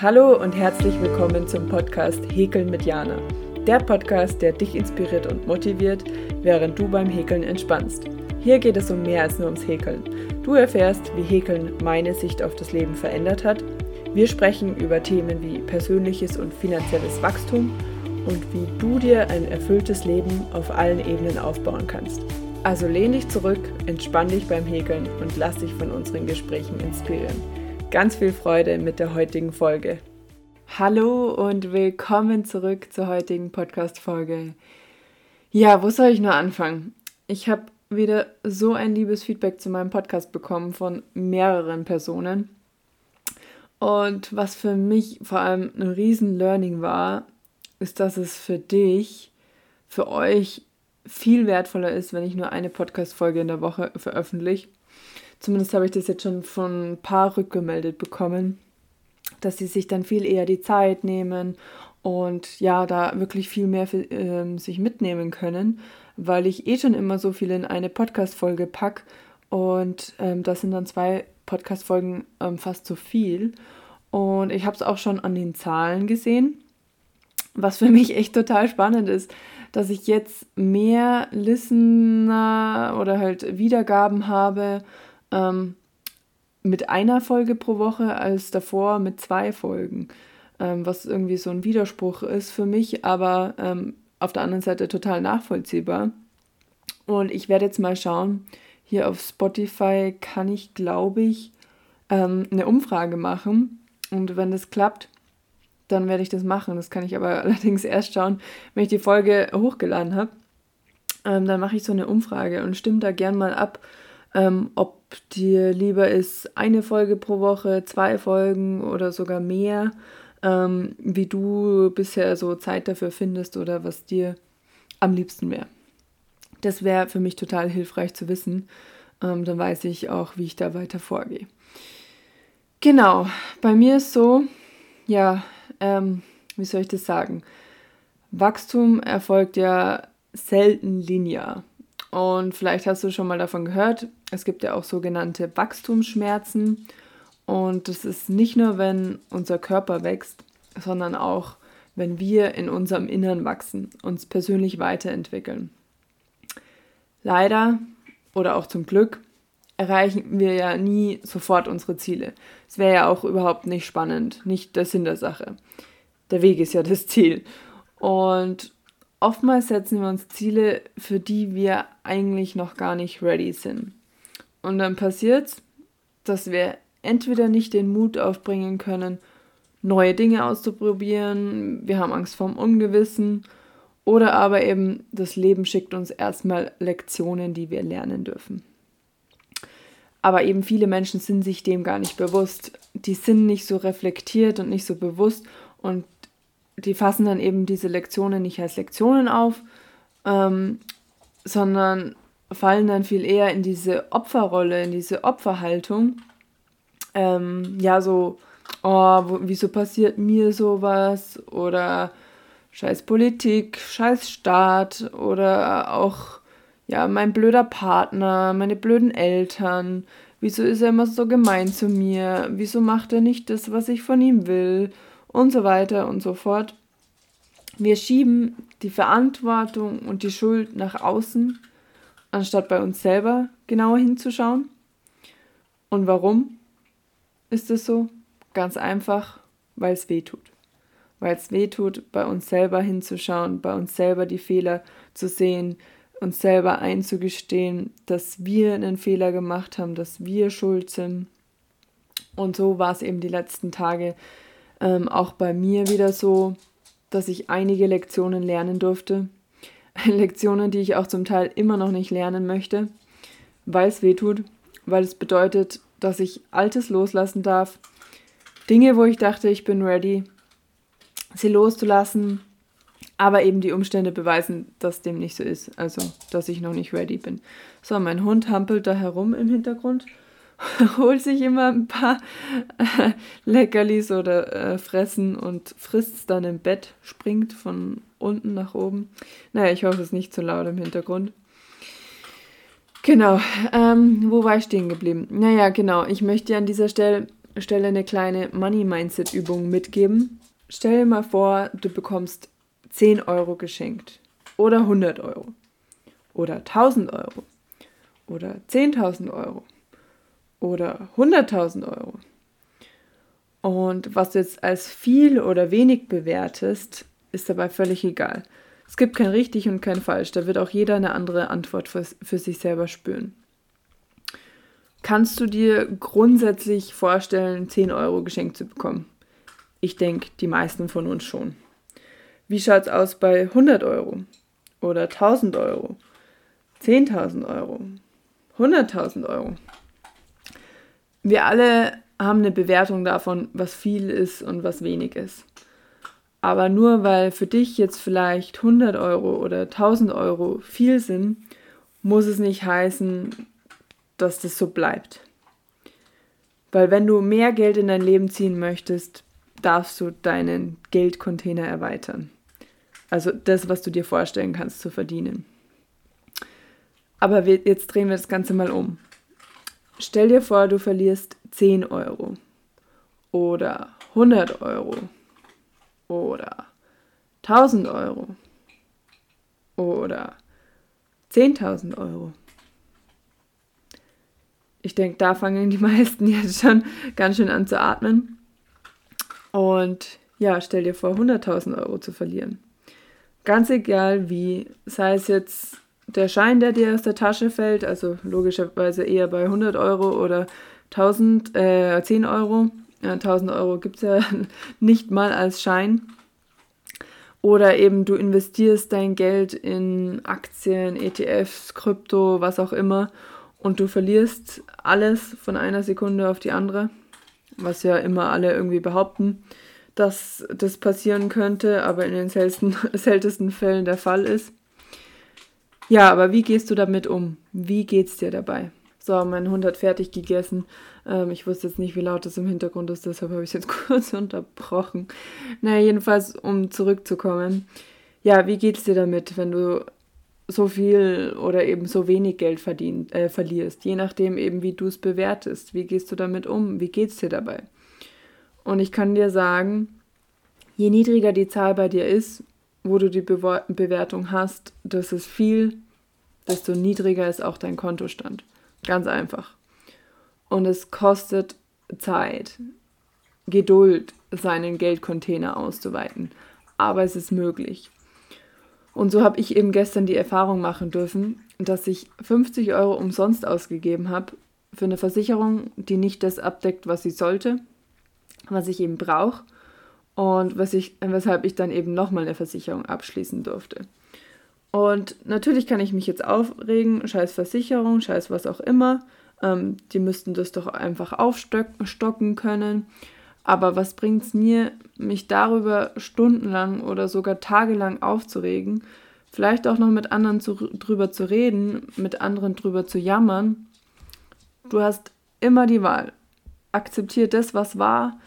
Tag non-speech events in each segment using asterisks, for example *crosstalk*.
Hallo und herzlich willkommen zum Podcast Häkeln mit Jana. Der Podcast, der dich inspiriert und motiviert, während du beim Häkeln entspannst. Hier geht es um mehr als nur ums Häkeln. Du erfährst, wie Häkeln meine Sicht auf das Leben verändert hat. Wir sprechen über Themen wie persönliches und finanzielles Wachstum und wie du dir ein erfülltes Leben auf allen Ebenen aufbauen kannst. Also lehn dich zurück, entspann dich beim Häkeln und lass dich von unseren Gesprächen inspirieren ganz viel Freude mit der heutigen Folge. Hallo und willkommen zurück zur heutigen Podcast-Folge. Ja, wo soll ich nur anfangen? Ich habe wieder so ein liebes Feedback zu meinem Podcast bekommen von mehreren Personen. Und was für mich vor allem ein riesen Learning war, ist, dass es für dich, für euch viel wertvoller ist, wenn ich nur eine Podcast-Folge in der Woche veröffentliche Zumindest habe ich das jetzt schon von ein paar rückgemeldet bekommen, dass sie sich dann viel eher die Zeit nehmen und ja, da wirklich viel mehr für, ähm, sich mitnehmen können, weil ich eh schon immer so viel in eine Podcast-Folge packe und ähm, das sind dann zwei Podcast-Folgen ähm, fast zu viel. Und ich habe es auch schon an den Zahlen gesehen, was für mich echt total spannend ist, dass ich jetzt mehr Listener oder halt Wiedergaben habe ähm, mit einer Folge pro Woche als davor mit zwei Folgen. Ähm, was irgendwie so ein Widerspruch ist für mich, aber ähm, auf der anderen Seite total nachvollziehbar. Und ich werde jetzt mal schauen, hier auf Spotify kann ich, glaube ich, ähm, eine Umfrage machen. Und wenn das klappt, dann werde ich das machen. Das kann ich aber *laughs* allerdings erst schauen, wenn ich die Folge hochgeladen habe. Ähm, dann mache ich so eine Umfrage und stimme da gern mal ab, ähm, ob dir lieber ist eine Folge pro Woche, zwei Folgen oder sogar mehr, ähm, wie du bisher so Zeit dafür findest oder was dir am liebsten wäre. Das wäre für mich total hilfreich zu wissen. Ähm, dann weiß ich auch, wie ich da weiter vorgehe. Genau, bei mir ist so, ja, ähm, wie soll ich das sagen? Wachstum erfolgt ja selten linear. Und vielleicht hast du schon mal davon gehört, es gibt ja auch sogenannte Wachstumsschmerzen. Und das ist nicht nur, wenn unser Körper wächst, sondern auch, wenn wir in unserem Innern wachsen, uns persönlich weiterentwickeln. Leider oder auch zum Glück erreichen wir ja nie sofort unsere Ziele. Es wäre ja auch überhaupt nicht spannend, nicht der Sinn der Sache. Der Weg ist ja das Ziel. Und oftmals setzen wir uns Ziele, für die wir eigentlich noch gar nicht ready sind. Und dann passiert es, dass wir entweder nicht den Mut aufbringen können, neue Dinge auszuprobieren, wir haben Angst vorm Ungewissen oder aber eben das Leben schickt uns erstmal Lektionen, die wir lernen dürfen. Aber eben viele Menschen sind sich dem gar nicht bewusst. Die sind nicht so reflektiert und nicht so bewusst und die fassen dann eben diese Lektionen nicht als Lektionen auf, ähm, sondern fallen dann viel eher in diese Opferrolle, in diese Opferhaltung. Ähm, ja, so, oh, wieso passiert mir sowas? Oder scheiß Politik, scheiß Staat oder auch, ja, mein blöder Partner, meine blöden Eltern. Wieso ist er immer so gemein zu mir? Wieso macht er nicht das, was ich von ihm will? Und so weiter und so fort. Wir schieben die Verantwortung und die Schuld nach außen, anstatt bei uns selber genauer hinzuschauen. Und warum ist es so? Ganz einfach, weil es weh tut. Weil es weh tut, bei uns selber hinzuschauen, bei uns selber die Fehler zu sehen, uns selber einzugestehen, dass wir einen Fehler gemacht haben, dass wir schuld sind. Und so war es eben die letzten Tage ähm, auch bei mir wieder so, dass ich einige Lektionen lernen durfte. *laughs* Lektionen, die ich auch zum Teil immer noch nicht lernen möchte, weil es weh tut, weil es bedeutet, dass ich Altes loslassen darf. Dinge, wo ich dachte, ich bin ready, sie loszulassen, aber eben die Umstände beweisen, dass dem nicht so ist. Also, dass ich noch nicht ready bin. So, mein Hund hampelt da herum im Hintergrund. *laughs* holt sich immer ein paar äh, Leckerlis oder äh, Fressen und frisst es dann im Bett, springt von unten nach oben. Naja, ich hoffe, es ist nicht zu laut im Hintergrund. Genau, ähm, wo war ich stehen geblieben? Naja, genau, ich möchte an dieser Stelle Stelle eine kleine Money Mindset Übung mitgeben. Stell dir mal vor, du bekommst 10 Euro geschenkt oder 100 Euro oder 1000 Euro oder 10.000 Euro oder 100.000 Euro. Und was du jetzt als viel oder wenig bewertest, ist dabei völlig egal. Es gibt kein richtig und kein falsch. Da wird auch jeder eine andere Antwort für, für sich selber spüren. Kannst du dir grundsätzlich vorstellen, 10 Euro geschenkt zu bekommen? Ich denke, die meisten von uns schon. Wie schaut es aus bei 100 Euro oder 1000 Euro, 10.000 Euro, 100.000 Euro? Wir alle haben eine Bewertung davon, was viel ist und was wenig ist. Aber nur weil für dich jetzt vielleicht 100 Euro oder 1000 Euro viel sind, muss es nicht heißen, dass das so bleibt. Weil wenn du mehr Geld in dein Leben ziehen möchtest, darfst du deinen Geldcontainer erweitern. Also das, was du dir vorstellen kannst zu verdienen. Aber jetzt drehen wir das Ganze mal um. Stell dir vor, du verlierst 10 Euro oder 100 Euro oder 1000 Euro oder 10.000 Euro. Ich denke, da fangen die *laughs* meisten jetzt schon ganz schön an zu atmen. Und ja, stell dir vor, 100.000 Euro zu verlieren. Ganz egal wie, sei es jetzt der Schein, der dir aus der Tasche fällt, also logischerweise eher bei 100 Euro oder 1000, äh, 10 Euro. Ja, 1000 Euro gibt es ja *laughs* nicht mal als Schein. Oder eben du investierst dein Geld in Aktien, ETFs, Krypto, was auch immer und du verlierst alles von einer Sekunde auf die andere, was ja immer alle irgendwie behaupten, dass das passieren könnte, aber in den seltensten, *laughs* seltensten Fällen der Fall ist. Ja, aber wie gehst du damit um? Wie geht's dir dabei? So, mein Hund hat fertig gegessen. Ähm, ich wusste jetzt nicht, wie laut das im Hintergrund ist, deshalb habe ich es jetzt *laughs* kurz unterbrochen. Naja, jedenfalls, um zurückzukommen. Ja, wie geht's dir damit, wenn du so viel oder eben so wenig Geld verdient, äh, verlierst, je nachdem eben, wie du es bewertest. Wie gehst du damit um? Wie geht's dir dabei? Und ich kann dir sagen, je niedriger die Zahl bei dir ist, wo du die Be Bewertung hast, das ist viel, desto niedriger ist auch dein Kontostand. Ganz einfach. Und es kostet Zeit, Geduld, seinen Geldcontainer auszuweiten. Aber es ist möglich. Und so habe ich eben gestern die Erfahrung machen dürfen, dass ich 50 Euro umsonst ausgegeben habe für eine Versicherung, die nicht das abdeckt, was sie sollte, was ich eben brauche und was ich, weshalb ich dann eben nochmal eine Versicherung abschließen durfte. Und natürlich kann ich mich jetzt aufregen, scheiß Versicherung, scheiß was auch immer. Ähm, die müssten das doch einfach aufstocken können. Aber was bringt es mir, mich darüber stundenlang oder sogar tagelang aufzuregen, vielleicht auch noch mit anderen zu, drüber zu reden, mit anderen drüber zu jammern? Du hast immer die Wahl. Akzeptier das, was war.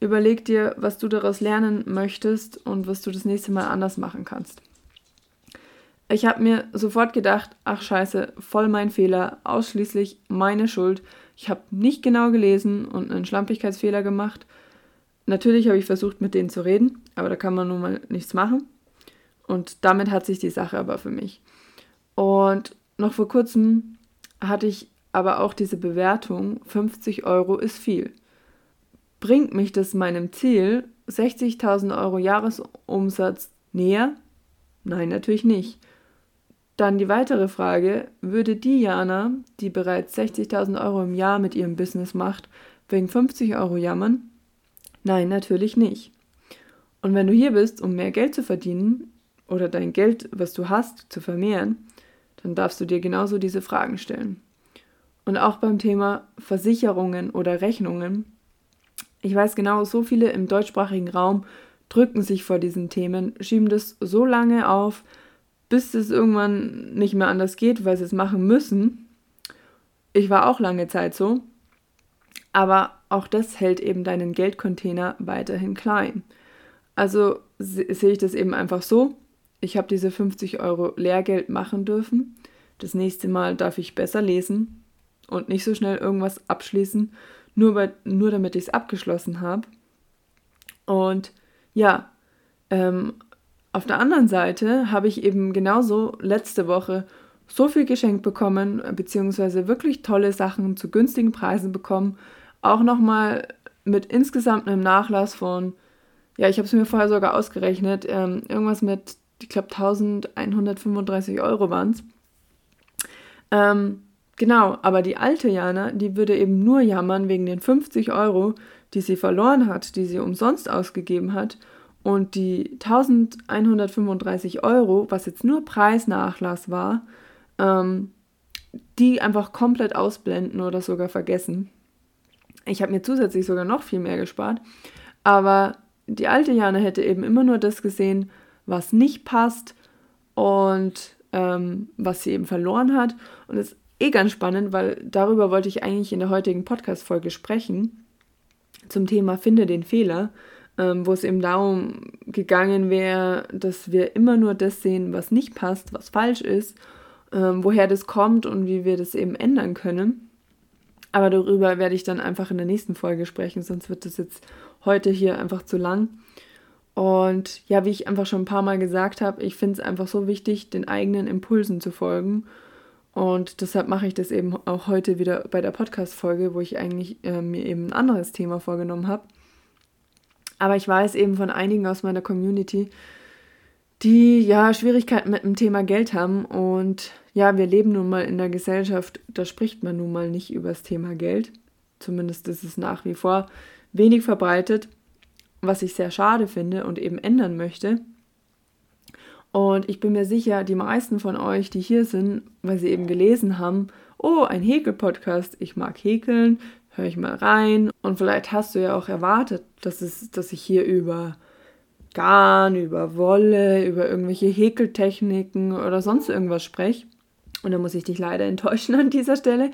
Überleg dir, was du daraus lernen möchtest und was du das nächste Mal anders machen kannst. Ich habe mir sofort gedacht, ach scheiße, voll mein Fehler, ausschließlich meine Schuld. Ich habe nicht genau gelesen und einen Schlampigkeitsfehler gemacht. Natürlich habe ich versucht, mit denen zu reden, aber da kann man nun mal nichts machen. Und damit hat sich die Sache aber für mich. Und noch vor kurzem hatte ich aber auch diese Bewertung, 50 Euro ist viel. Bringt mich das meinem Ziel, 60.000 Euro Jahresumsatz näher? Nein, natürlich nicht. Dann die weitere Frage, würde die Jana, die bereits 60.000 Euro im Jahr mit ihrem Business macht, wegen 50 Euro jammern? Nein, natürlich nicht. Und wenn du hier bist, um mehr Geld zu verdienen oder dein Geld, was du hast, zu vermehren, dann darfst du dir genauso diese Fragen stellen. Und auch beim Thema Versicherungen oder Rechnungen. Ich weiß genau, so viele im deutschsprachigen Raum drücken sich vor diesen Themen, schieben das so lange auf, bis es irgendwann nicht mehr anders geht, weil sie es machen müssen. Ich war auch lange Zeit so. Aber auch das hält eben deinen Geldcontainer weiterhin klein. Also sehe ich das eben einfach so. Ich habe diese 50 Euro Lehrgeld machen dürfen. Das nächste Mal darf ich besser lesen und nicht so schnell irgendwas abschließen, nur, bei, nur damit ich es abgeschlossen habe. Und ja, ähm, auf der anderen Seite habe ich eben genauso letzte Woche so viel geschenkt bekommen, beziehungsweise wirklich tolle Sachen zu günstigen Preisen bekommen. Auch nochmal mit insgesamt einem Nachlass von, ja, ich habe es mir vorher sogar ausgerechnet, ähm, irgendwas mit, ich glaube, 1135 Euro waren es. Ähm, genau, aber die alte Jana, die würde eben nur jammern wegen den 50 Euro, die sie verloren hat, die sie umsonst ausgegeben hat. Und die 1135 Euro, was jetzt nur Preisnachlass war, ähm, die einfach komplett ausblenden oder sogar vergessen. Ich habe mir zusätzlich sogar noch viel mehr gespart. Aber die alte Jana hätte eben immer nur das gesehen, was nicht passt und ähm, was sie eben verloren hat. Und es eh ganz spannend, weil darüber wollte ich eigentlich in der heutigen Podcast-Folge sprechen. Zum Thema Finde den Fehler ähm, wo es eben darum gegangen wäre, dass wir immer nur das sehen, was nicht passt, was falsch ist, ähm, woher das kommt und wie wir das eben ändern können. Aber darüber werde ich dann einfach in der nächsten Folge sprechen, sonst wird das jetzt heute hier einfach zu lang. Und ja, wie ich einfach schon ein paar Mal gesagt habe, ich finde es einfach so wichtig, den eigenen Impulsen zu folgen. Und deshalb mache ich das eben auch heute wieder bei der Podcast-Folge, wo ich eigentlich äh, mir eben ein anderes Thema vorgenommen habe. Aber ich weiß eben von einigen aus meiner Community, die ja Schwierigkeiten mit dem Thema Geld haben. Und ja, wir leben nun mal in der Gesellschaft, da spricht man nun mal nicht über das Thema Geld. Zumindest ist es nach wie vor wenig verbreitet, was ich sehr schade finde und eben ändern möchte. Und ich bin mir sicher, die meisten von euch, die hier sind, weil sie eben gelesen haben, oh, ein Häkel-Podcast, ich mag häkeln, höre ich mal rein. Und vielleicht hast du ja auch erwartet, dass, es, dass ich hier über Garn, über Wolle, über irgendwelche Häkeltechniken oder sonst irgendwas spreche. Und da muss ich dich leider *laughs* enttäuschen an dieser Stelle.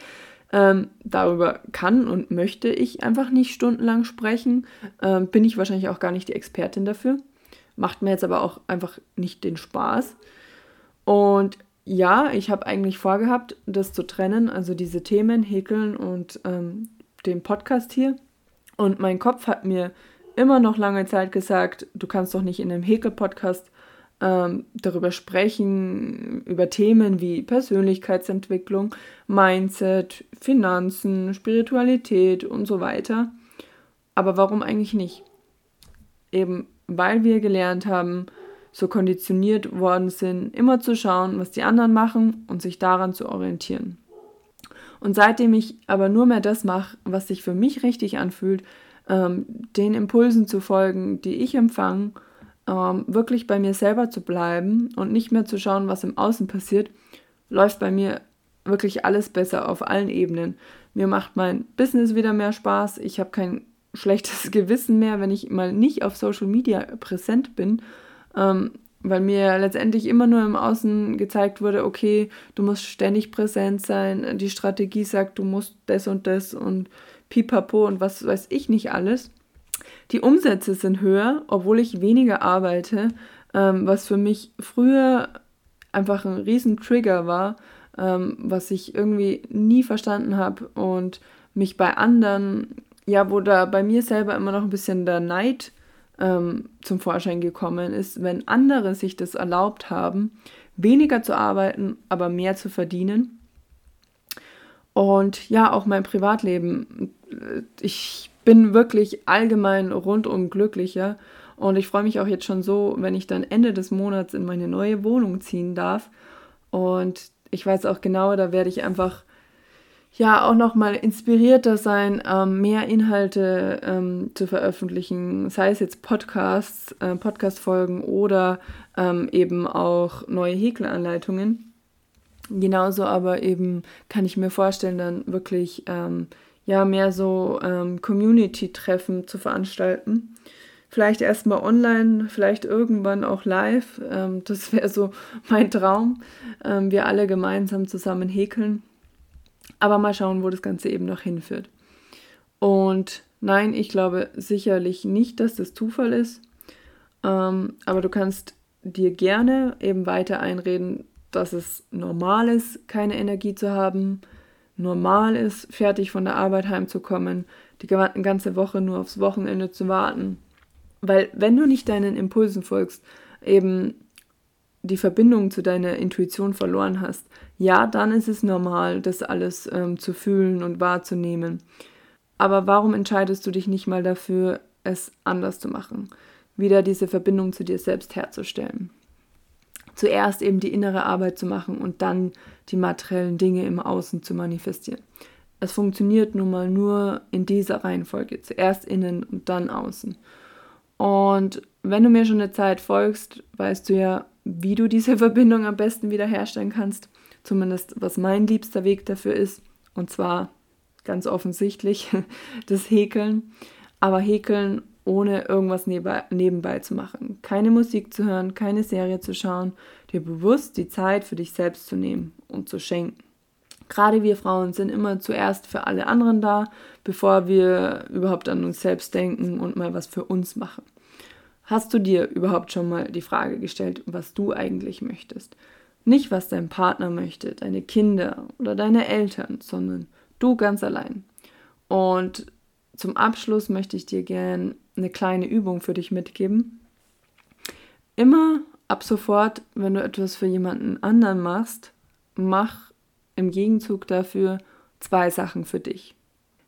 Ähm, darüber kann und möchte ich einfach nicht stundenlang sprechen. Ähm, bin ich wahrscheinlich auch gar nicht die Expertin dafür. Macht mir jetzt aber auch einfach nicht den Spaß. Und ja, ich habe eigentlich vorgehabt, das zu trennen, also diese Themen, Häkeln und ähm, dem Podcast hier. Und mein Kopf hat mir immer noch lange Zeit gesagt, du kannst doch nicht in einem Häkel-Podcast ähm, darüber sprechen, über Themen wie Persönlichkeitsentwicklung, Mindset, Finanzen, Spiritualität und so weiter. Aber warum eigentlich nicht? Eben weil wir gelernt haben, so konditioniert worden sind, immer zu schauen, was die anderen machen und sich daran zu orientieren. Und seitdem ich aber nur mehr das mache, was sich für mich richtig anfühlt, ähm, den Impulsen zu folgen, die ich empfange, ähm, wirklich bei mir selber zu bleiben und nicht mehr zu schauen, was im Außen passiert, läuft bei mir wirklich alles besser auf allen Ebenen. Mir macht mein Business wieder mehr Spaß. Ich habe kein schlechtes Gewissen mehr, wenn ich mal nicht auf Social Media präsent bin. Ähm, weil mir letztendlich immer nur im Außen gezeigt wurde, okay, du musst ständig präsent sein, die Strategie sagt, du musst das und das und pipapo und was weiß ich nicht alles. Die Umsätze sind höher, obwohl ich weniger arbeite, ähm, was für mich früher einfach ein riesen Trigger war, ähm, was ich irgendwie nie verstanden habe und mich bei anderen, ja, wo da bei mir selber immer noch ein bisschen der Neid ähm, zum Vorschein gekommen ist, wenn andere sich das erlaubt haben, weniger zu arbeiten, aber mehr zu verdienen. Und ja, auch mein Privatleben. Ich bin wirklich allgemein rundum glücklicher und ich freue mich auch jetzt schon so, wenn ich dann Ende des Monats in meine neue Wohnung ziehen darf. Und ich weiß auch genau, da werde ich einfach ja auch nochmal inspirierter sein, ähm, mehr Inhalte ähm, zu veröffentlichen, sei es jetzt Podcasts, äh, Podcast-Folgen oder ähm, eben auch neue Häkelanleitungen. Genauso aber eben kann ich mir vorstellen, dann wirklich ähm, ja mehr so ähm, Community-Treffen zu veranstalten. Vielleicht erstmal online, vielleicht irgendwann auch live. Ähm, das *laughs* wäre so mein Traum. wir alle gemeinsam zusammen häkeln aber mal schauen, wo das Ganze eben noch hinführt. Und nein, ich glaube sicherlich nicht, dass das Zufall ist. Ähm, aber du kannst dir gerne eben weiter einreden, dass es normal ist, keine Energie zu haben, normal ist, fertig von der Arbeit heimzukommen, die ganze Woche nur aufs Wochenende zu warten. Weil wenn du nicht deinen Impulsen folgst, eben die Verbindung zu deiner Intuition verloren hast, ja, dann ist es normal, das alles ähm, zu fühlen und wahrzunehmen. Aber warum entscheidest du dich nicht mal dafür, es anders zu machen? Wieder diese Verbindung zu dir selbst herzustellen. Zuerst eben die innere Arbeit zu machen und dann die materiellen Dinge im Außen zu manifestieren. Es funktioniert nun mal nur in dieser Reihenfolge. Zuerst innen und dann außen. Und wenn du mir schon eine Zeit folgst, weißt du ja, wie du diese *laughs* Verbindung am besten wiederherstellen kannst. Zumindest was mein liebster Weg dafür ist. Und zwar ganz offensichtlich *laughs* das Häkeln. Aber Häkeln ohne irgendwas nebenbei zu machen. Keine Musik zu hören, keine Serie zu schauen, dir bewusst die Zeit für dich selbst zu nehmen und zu schenken. Gerade wir Frauen sind immer zuerst für alle anderen da, bevor wir überhaupt an uns selbst denken und mal was für uns machen. Hast du dir überhaupt schon mal die Frage gestellt, was du eigentlich möchtest? Nicht, was dein Partner möchte, deine Kinder oder deine Eltern, sondern du ganz allein. Und zum Abschluss möchte ich dir gerne eine kleine Übung für dich mitgeben. Immer ab sofort, wenn du etwas für jemanden anderen machst, mach im Gegenzug dafür zwei Sachen für dich.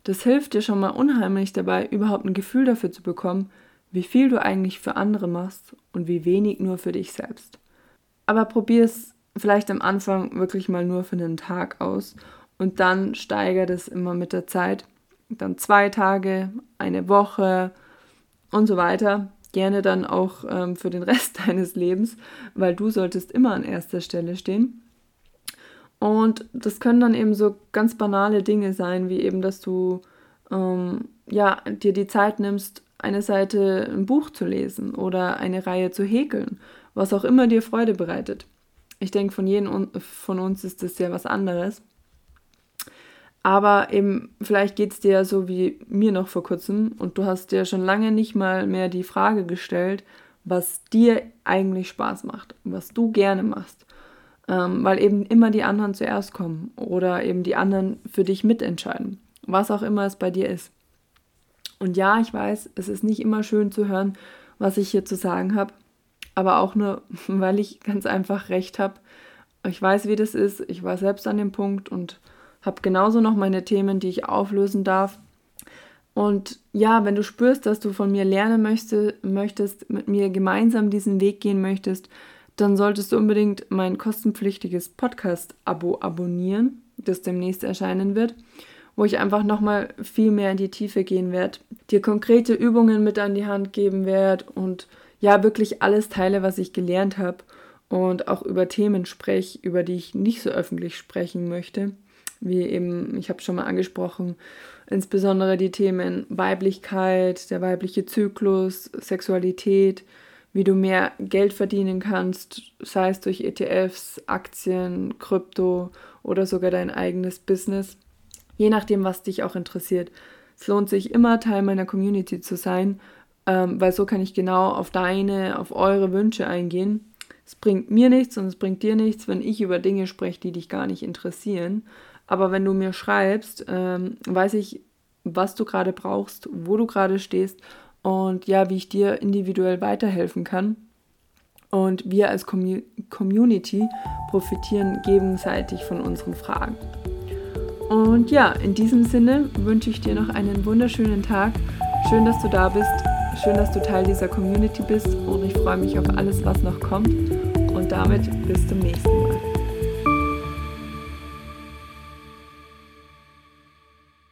Das hilft dir schon mal unheimlich dabei, überhaupt ein Gefühl dafür zu bekommen, wie viel du eigentlich für andere machst und wie wenig nur für dich selbst. Aber probier es vielleicht am Anfang wirklich mal nur für einen Tag aus und dann steigert es immer mit der Zeit. Dann zwei Tage, eine Woche und so weiter. Gerne dann auch ähm, für den *laughs* Rest deines Lebens, weil du solltest immer an erster Stelle stehen. Und das können dann eben so ganz banale Dinge sein, wie eben, dass du ähm, ja, dir die Zeit nimmst, eine Seite ein Buch zu lesen oder eine Reihe zu häkeln, was auch immer dir Freude bereitet. Ich denke, von jedem von uns ist das ja was anderes. Aber eben, vielleicht geht es dir ja so wie mir noch vor kurzem und du hast dir schon lange nicht mal mehr die Frage gestellt, was dir eigentlich Spaß macht, was du gerne machst ähm, weil eben immer die anderen zuerst kommen oder eben die anderen für dich mitentscheiden, was auch immer es bei dir ist. Und ja, ich weiß, es ist nicht immer schön zu hören, was ich hier zu sagen habe, aber auch nur, *laughs* weil ich ganz einfach recht habe. Ich weiß, wie das ist, ich war selbst an dem Punkt und habe genauso noch meine Themen, die ich auflösen darf. Und ja, wenn du spürst, dass du von mir lernen möchte, möchtest, mit mir gemeinsam diesen Weg gehen möchtest, dann solltest du unbedingt mein kostenpflichtiges Podcast-Abo abonnieren, das demnächst erscheinen wird, wo ich einfach nochmal viel mehr in die Tiefe gehen werde, dir konkrete Übungen mit an die Hand geben werde und ja, wirklich alles teile, was ich gelernt habe und auch über Themen spreche, über die ich nicht so öffentlich sprechen möchte, wie eben, ich habe schon mal angesprochen, insbesondere die Themen Weiblichkeit, der weibliche Zyklus, Sexualität, wie du mehr Geld verdienen kannst, sei es durch ETFs, Aktien, Krypto oder sogar dein eigenes Business. Je nachdem, was dich auch interessiert. Es lohnt sich immer, Teil meiner Community zu sein, ähm, weil so kann ich genau auf deine, auf eure Wünsche eingehen. Es bringt mir nichts und es bringt dir nichts, wenn ich über Dinge spreche, die dich gar nicht interessieren. Aber wenn du mir schreibst, ähm, weiß ich, was du gerade brauchst, wo du gerade stehst und ja, wie ich dir individuell weiterhelfen kann. Und wir als Community profitieren gegenseitig von unseren Fragen. Und ja, in diesem Sinne wünsche ich dir noch einen wunderschönen Tag. Schön, dass du da bist. Schön, dass du Teil dieser Community bist. Und ich freue mich auf alles, was noch kommt. Und damit bis zum nächsten Mal.